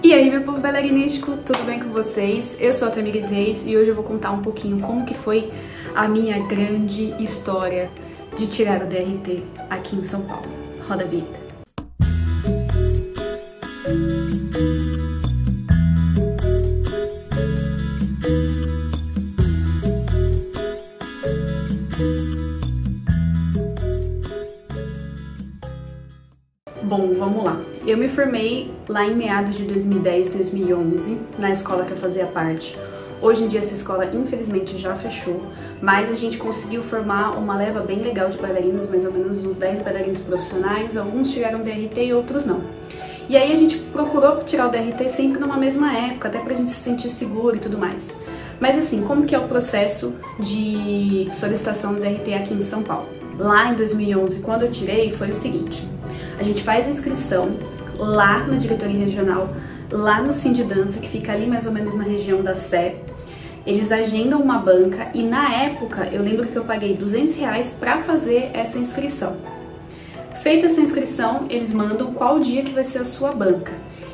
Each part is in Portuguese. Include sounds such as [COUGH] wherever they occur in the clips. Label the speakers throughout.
Speaker 1: E aí, meu povo bailarinístico, tudo bem com vocês? Eu sou a Tamires Reis e hoje eu vou contar um pouquinho como que foi a minha grande história de tirar o DRT aqui em São Paulo. Roda a vinheta. Bom, vamos. Eu me formei lá em meados de 2010, 2011, na escola que eu fazia parte. Hoje em dia essa escola infelizmente já fechou, mas a gente conseguiu formar uma leva bem legal de bailarinos, mais ou menos uns 10 bailarinos profissionais, alguns tiraram DRT e outros não. E aí a gente procurou tirar o DRT sempre numa mesma época, até pra gente se sentir seguro e tudo mais. Mas assim, como que é o processo de solicitação do DRT aqui em São Paulo? Lá em 2011, quando eu tirei, foi o seguinte, a gente faz a inscrição lá na diretoria regional, lá no Sim de Dança, que fica ali mais ou menos na região da Sé. Eles agendam uma banca e na época eu lembro que eu paguei 200 reais para fazer essa inscrição. Feita essa inscrição, eles mandam qual dia que vai ser a sua banca.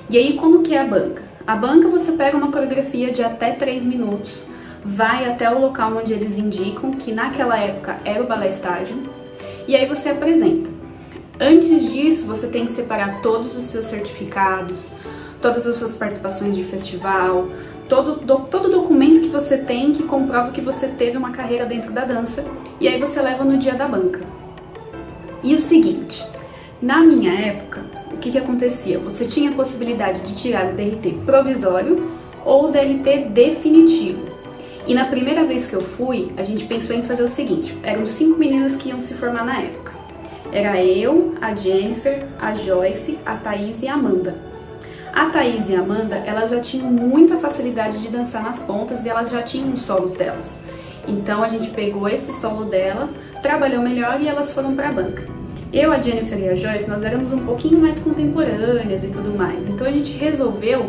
Speaker 1: E aí, como que é a banca? A banca você pega uma coreografia de até 3 minutos, vai até o local onde eles indicam, que naquela época era o balé estágio, e aí você apresenta. Antes disso, você tem que separar todos os seus certificados, todas as suas participações de festival, todo, do, todo documento que você tem que comprova que você teve uma carreira dentro da dança, e aí você leva no dia da banca. E o seguinte, na minha época, o que, que acontecia? Você tinha a possibilidade de tirar o DRT provisório ou o DRT definitivo. E na primeira vez que eu fui, a gente pensou em fazer o seguinte: eram cinco meninas que iam se formar na época. Era eu, a Jennifer, a Joyce, a Thaís e a Amanda. A Thaís e a Amanda, elas já tinham muita facilidade de dançar nas pontas e elas já tinham os solos delas. Então a gente pegou esse solo dela, trabalhou melhor e elas foram para a banca. Eu, a Jennifer e a Joyce, nós éramos um pouquinho mais contemporâneas e tudo mais. Então a gente resolveu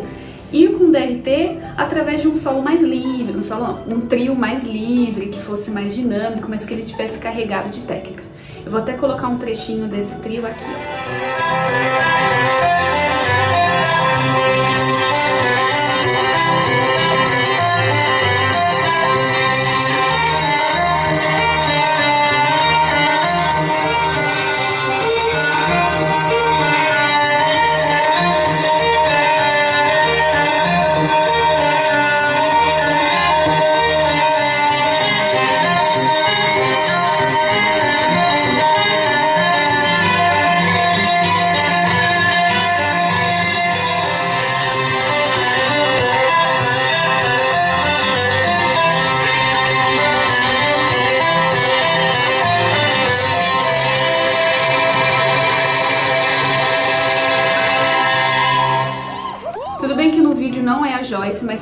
Speaker 1: ir com DRT através de um solo mais livre, um solo um trio mais livre, que fosse mais dinâmico, mas que ele tivesse carregado de técnica. Eu vou até colocar um trechinho desse trio aqui,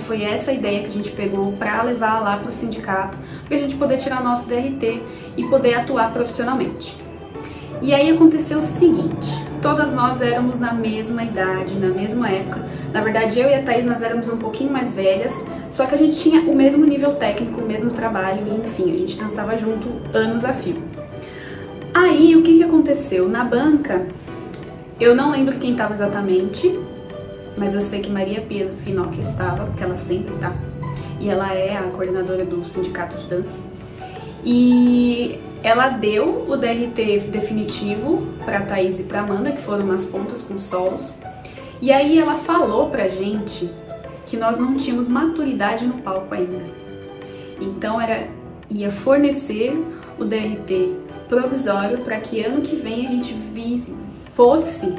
Speaker 1: foi essa ideia que a gente pegou para levar lá para o sindicato, para a gente poder tirar o nosso DRT e poder atuar profissionalmente. E aí aconteceu o seguinte, todas nós éramos na mesma idade, na mesma época. Na verdade, eu e a Thaís, nós éramos um pouquinho mais velhas, só que a gente tinha o mesmo nível técnico, o mesmo trabalho, e enfim, a gente dançava junto anos a fio. Aí, o que, que aconteceu? Na banca, eu não lembro quem estava exatamente, mas eu sei que Maria Pia Finocchi estava, porque ela sempre tá, e ela é a coordenadora do Sindicato de Dança. E ela deu o DRT definitivo para Thaís e para Amanda, que foram umas pontas com solos. E aí ela falou pra gente que nós não tínhamos maturidade no palco ainda. Então era ia fornecer o DRT provisório para que ano que vem a gente visse, fosse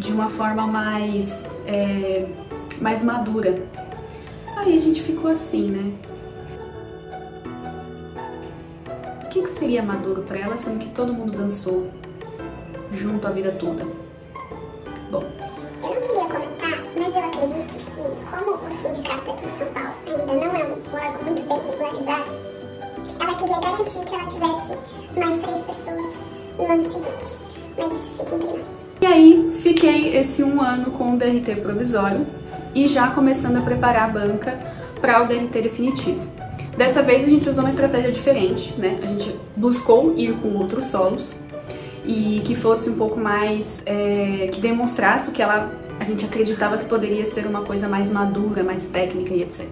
Speaker 1: de uma forma mais, é, mais madura. Aí a gente ficou assim, né? O que, que seria maduro para ela, sendo que todo mundo dançou junto a vida toda?
Speaker 2: Bom. Eu não queria comentar, mas eu acredito que, como o sindicato daqui de São Paulo ainda não é um órgão muito bem regularizado, ela queria garantir que ela tivesse mais três pessoas no ano seguinte. Mas isso fica entre nós.
Speaker 1: E aí, fiquei esse um ano com o DRT provisório e já começando a preparar a banca para o DRT definitivo. Dessa vez a gente usou uma estratégia diferente, né? A gente buscou ir com outros solos e que fosse um pouco mais, é, que demonstrasse o que ela a gente acreditava que poderia ser uma coisa mais madura, mais técnica e etc.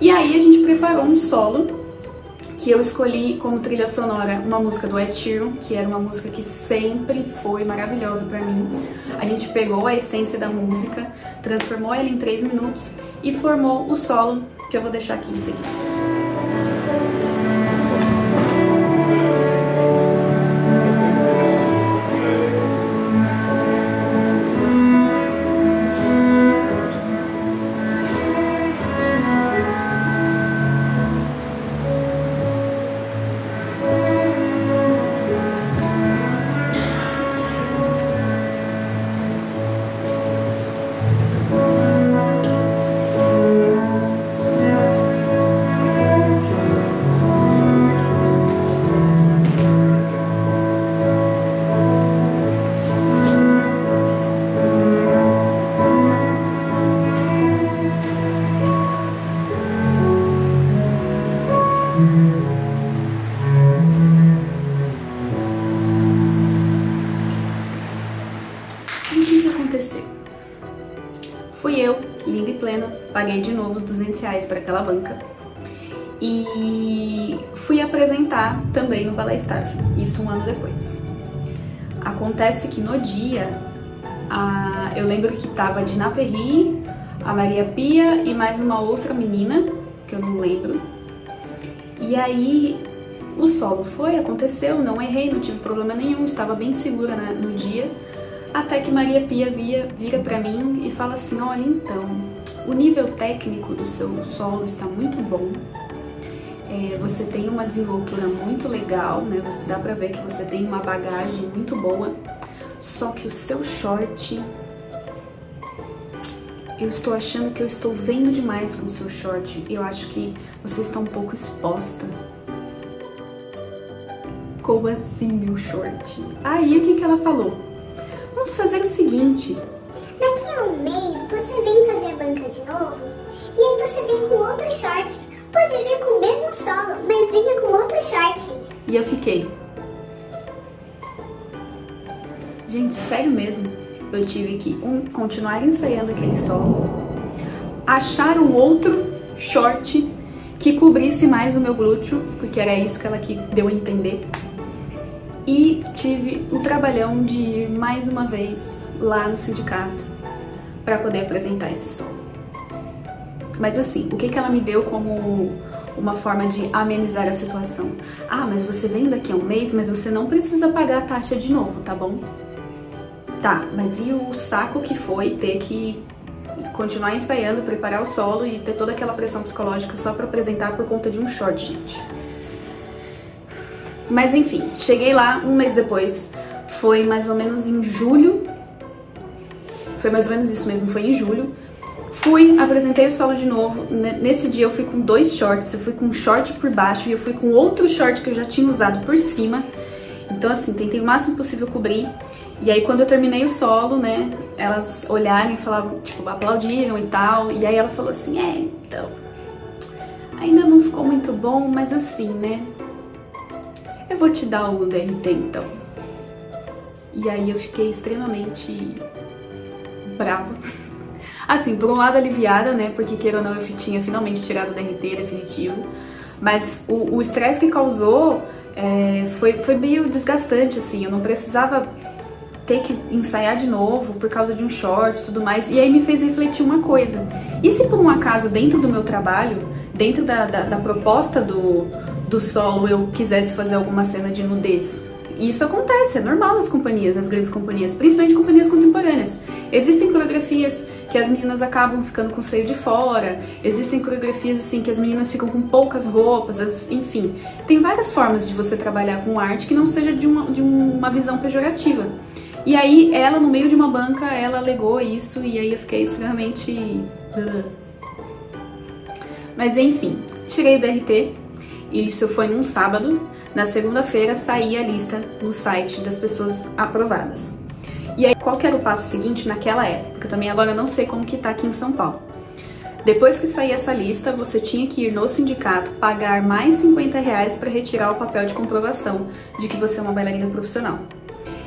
Speaker 1: E aí a gente preparou um solo que eu escolhi como trilha sonora uma música do Ed que era uma música que sempre foi maravilhosa para mim. A gente pegou a essência da música, transformou ela em 3 minutos e formou o solo que eu vou deixar aqui em seguida. Paguei de novo os 200 reais para aquela banca e fui apresentar também no Balé Estágio, isso um ano depois. Acontece que no dia, a, eu lembro que tava a Dina Perry, a Maria Pia e mais uma outra menina, que eu não lembro. E aí o solo foi, aconteceu, não errei, não tive problema nenhum, estava bem segura né, no dia. Até que Maria Pia via, vira para mim e fala assim: Olha, então, o nível técnico do seu solo está muito bom. É, você tem uma desenvoltura muito legal, né? Você dá pra ver que você tem uma bagagem muito boa. Só que o seu short, eu estou achando que eu estou vendo demais com o seu short. Eu acho que você está um pouco exposta. Como assim, meu short? Aí o que, que ela falou? Vamos fazer o seguinte.
Speaker 2: De novo e aí você vem com outro short. Pode vir com o mesmo solo, mas venha com outro short.
Speaker 1: E eu fiquei. Gente, sério mesmo. Eu tive que um, continuar ensaiando aquele solo, achar um outro short que cobrisse mais o meu glúteo, porque era isso que ela que deu a entender e tive o trabalhão de ir mais uma vez lá no sindicato para poder apresentar esse solo. Mas assim, o que, que ela me deu como uma forma de amenizar a situação? Ah, mas você vem daqui a um mês, mas você não precisa pagar a taxa de novo, tá bom? Tá, mas e o saco que foi ter que continuar ensaiando, preparar o solo e ter toda aquela pressão psicológica só para apresentar por conta de um short, gente? Mas enfim, cheguei lá um mês depois, foi mais ou menos em julho, foi mais ou menos isso mesmo, foi em julho. Fui, apresentei o solo de novo, nesse dia eu fui com dois shorts, eu fui com um short por baixo e eu fui com outro short que eu já tinha usado por cima. Então assim, tentei o máximo possível cobrir. E aí quando eu terminei o solo, né, elas olharam e falavam, tipo, aplaudiram e tal. E aí ela falou assim, é, então, ainda não ficou muito bom, mas assim, né, eu vou te dar o DRT então. E aí eu fiquei extremamente brava. Assim, por um lado aliviada, né? Porque queira ou não, eu tinha finalmente tirado o DRT definitivo. Mas o estresse que causou é, foi, foi meio desgastante, assim. Eu não precisava ter que ensaiar de novo por causa de um short e tudo mais. E aí me fez refletir uma coisa. E se por um acaso, dentro do meu trabalho, dentro da, da, da proposta do, do solo eu quisesse fazer alguma cena de nudez. E isso acontece, é normal nas companhias, nas grandes companhias, principalmente companhias contemporâneas. Existem que as meninas acabam ficando com o seio de fora, existem coreografias assim que as meninas ficam com poucas roupas, enfim. Tem várias formas de você trabalhar com arte que não seja de uma, de uma visão pejorativa. E aí ela, no meio de uma banca, ela alegou isso e aí eu fiquei extremamente... [LAUGHS] Mas enfim, tirei o DRT, isso foi num sábado. Na segunda-feira saía a lista no site das pessoas aprovadas. E aí, qual que era o passo seguinte naquela época? Eu também agora não sei como que tá aqui em São Paulo. Depois que saía essa lista, você tinha que ir no sindicato pagar mais 50 reais para retirar o papel de comprovação de que você é uma bailarina profissional.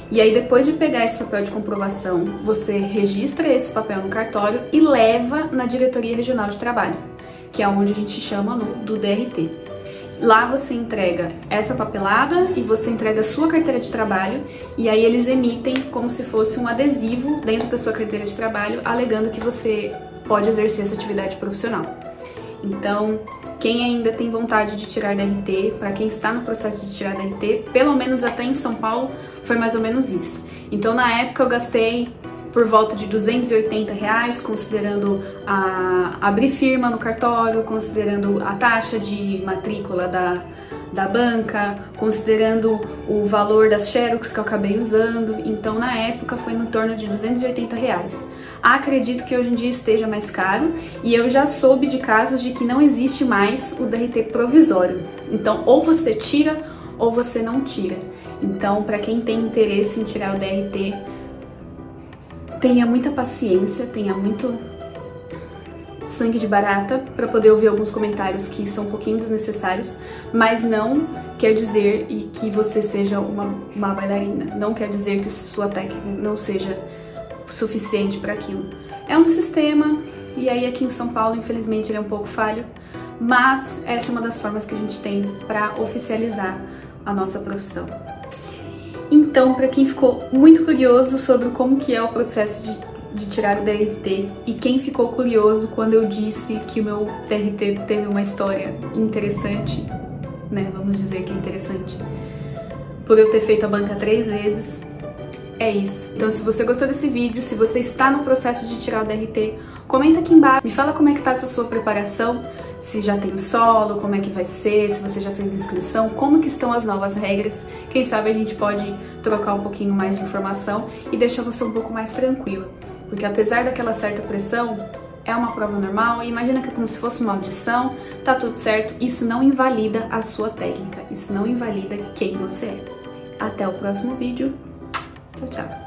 Speaker 1: E aí, depois de pegar esse papel de comprovação, você registra esse papel no cartório e leva na Diretoria Regional de Trabalho, que é onde a gente chama do DRT. Lá você entrega essa papelada e você entrega a sua carteira de trabalho e aí eles emitem como se fosse um adesivo dentro da sua carteira de trabalho alegando que você pode exercer essa atividade profissional. Então, quem ainda tem vontade de tirar DRT, para quem está no processo de tirar DRT, pelo menos até em São Paulo, foi mais ou menos isso. Então, na época, eu gastei por volta de 280 reais, considerando a abrir firma no cartório, considerando a taxa de matrícula da, da banca, considerando o valor das xerox que eu acabei usando. Então, na época, foi no torno de 280 reais. Acredito que hoje em dia esteja mais caro e eu já soube de casos de que não existe mais o DRT provisório. Então, ou você tira ou você não tira. Então, para quem tem interesse em tirar o DRT, tenha muita paciência, tenha muito sangue de barata para poder ouvir alguns comentários que são um pouquinho desnecessários, mas não quer dizer e que você seja uma, bailarina, não quer dizer que sua técnica não seja suficiente para aquilo. É um sistema, e aí aqui em São Paulo, infelizmente, ele é um pouco falho, mas essa é uma das formas que a gente tem para oficializar a nossa profissão. Então, para quem ficou muito curioso sobre como que é o processo de, de tirar o DRT e quem ficou curioso quando eu disse que o meu DRT teve uma história interessante, né, vamos dizer que é interessante, por eu ter feito a banca três vezes, é isso. Então se você gostou desse vídeo, se você está no processo de tirar o DRT, comenta aqui embaixo, me fala como é que tá essa sua preparação, se já tem o solo, como é que vai ser, se você já fez inscrição, como que estão as novas regras. Quem sabe a gente pode trocar um pouquinho mais de informação e deixar você um pouco mais tranquila. Porque apesar daquela certa pressão, é uma prova normal imagina que é como se fosse uma audição, tá tudo certo, isso não invalida a sua técnica, isso não invalida quem você é. Até o próximo vídeo. Tchau, tchau.